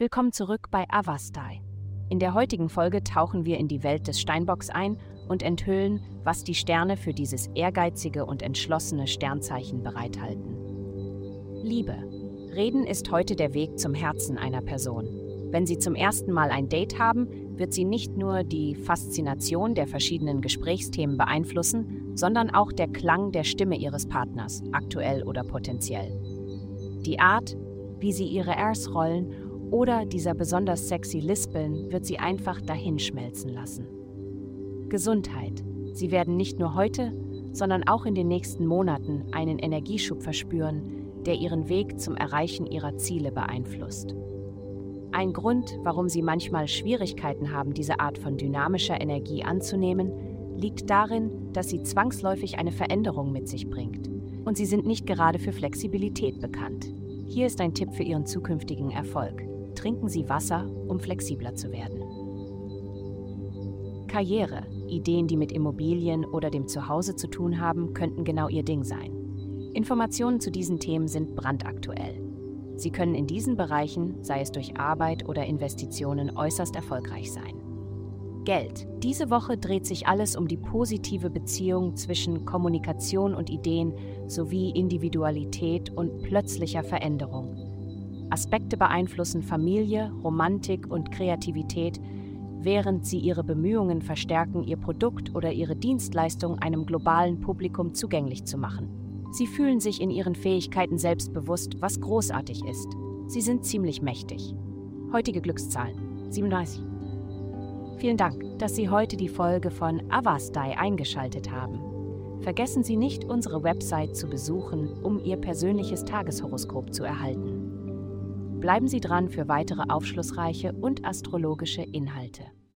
Willkommen zurück bei Avastai. In der heutigen Folge tauchen wir in die Welt des Steinbocks ein und enthüllen, was die Sterne für dieses ehrgeizige und entschlossene Sternzeichen bereithalten. Liebe. Reden ist heute der Weg zum Herzen einer Person. Wenn Sie zum ersten Mal ein Date haben, wird sie nicht nur die Faszination der verschiedenen Gesprächsthemen beeinflussen, sondern auch der Klang der Stimme Ihres Partners, aktuell oder potenziell. Die Art, wie Sie Ihre Rs rollen oder dieser besonders sexy Lispeln wird Sie einfach dahinschmelzen lassen. Gesundheit. Sie werden nicht nur heute, sondern auch in den nächsten Monaten einen Energieschub verspüren, der Ihren Weg zum Erreichen Ihrer Ziele beeinflusst. Ein Grund, warum Sie manchmal Schwierigkeiten haben, diese Art von dynamischer Energie anzunehmen, liegt darin, dass sie zwangsläufig eine Veränderung mit sich bringt. Und Sie sind nicht gerade für Flexibilität bekannt. Hier ist ein Tipp für Ihren zukünftigen Erfolg. Trinken Sie Wasser, um flexibler zu werden. Karriere. Ideen, die mit Immobilien oder dem Zuhause zu tun haben, könnten genau Ihr Ding sein. Informationen zu diesen Themen sind brandaktuell. Sie können in diesen Bereichen, sei es durch Arbeit oder Investitionen, äußerst erfolgreich sein. Geld. Diese Woche dreht sich alles um die positive Beziehung zwischen Kommunikation und Ideen sowie Individualität und plötzlicher Veränderung. Aspekte beeinflussen Familie, Romantik und Kreativität, während sie ihre Bemühungen verstärken, ihr Produkt oder ihre Dienstleistung einem globalen Publikum zugänglich zu machen. Sie fühlen sich in ihren Fähigkeiten selbstbewusst, was großartig ist. Sie sind ziemlich mächtig. Heutige Glückszahlen 37. Vielen Dank, dass Sie heute die Folge von Avastai eingeschaltet haben. Vergessen Sie nicht, unsere Website zu besuchen, um Ihr persönliches Tageshoroskop zu erhalten. Bleiben Sie dran für weitere aufschlussreiche und astrologische Inhalte.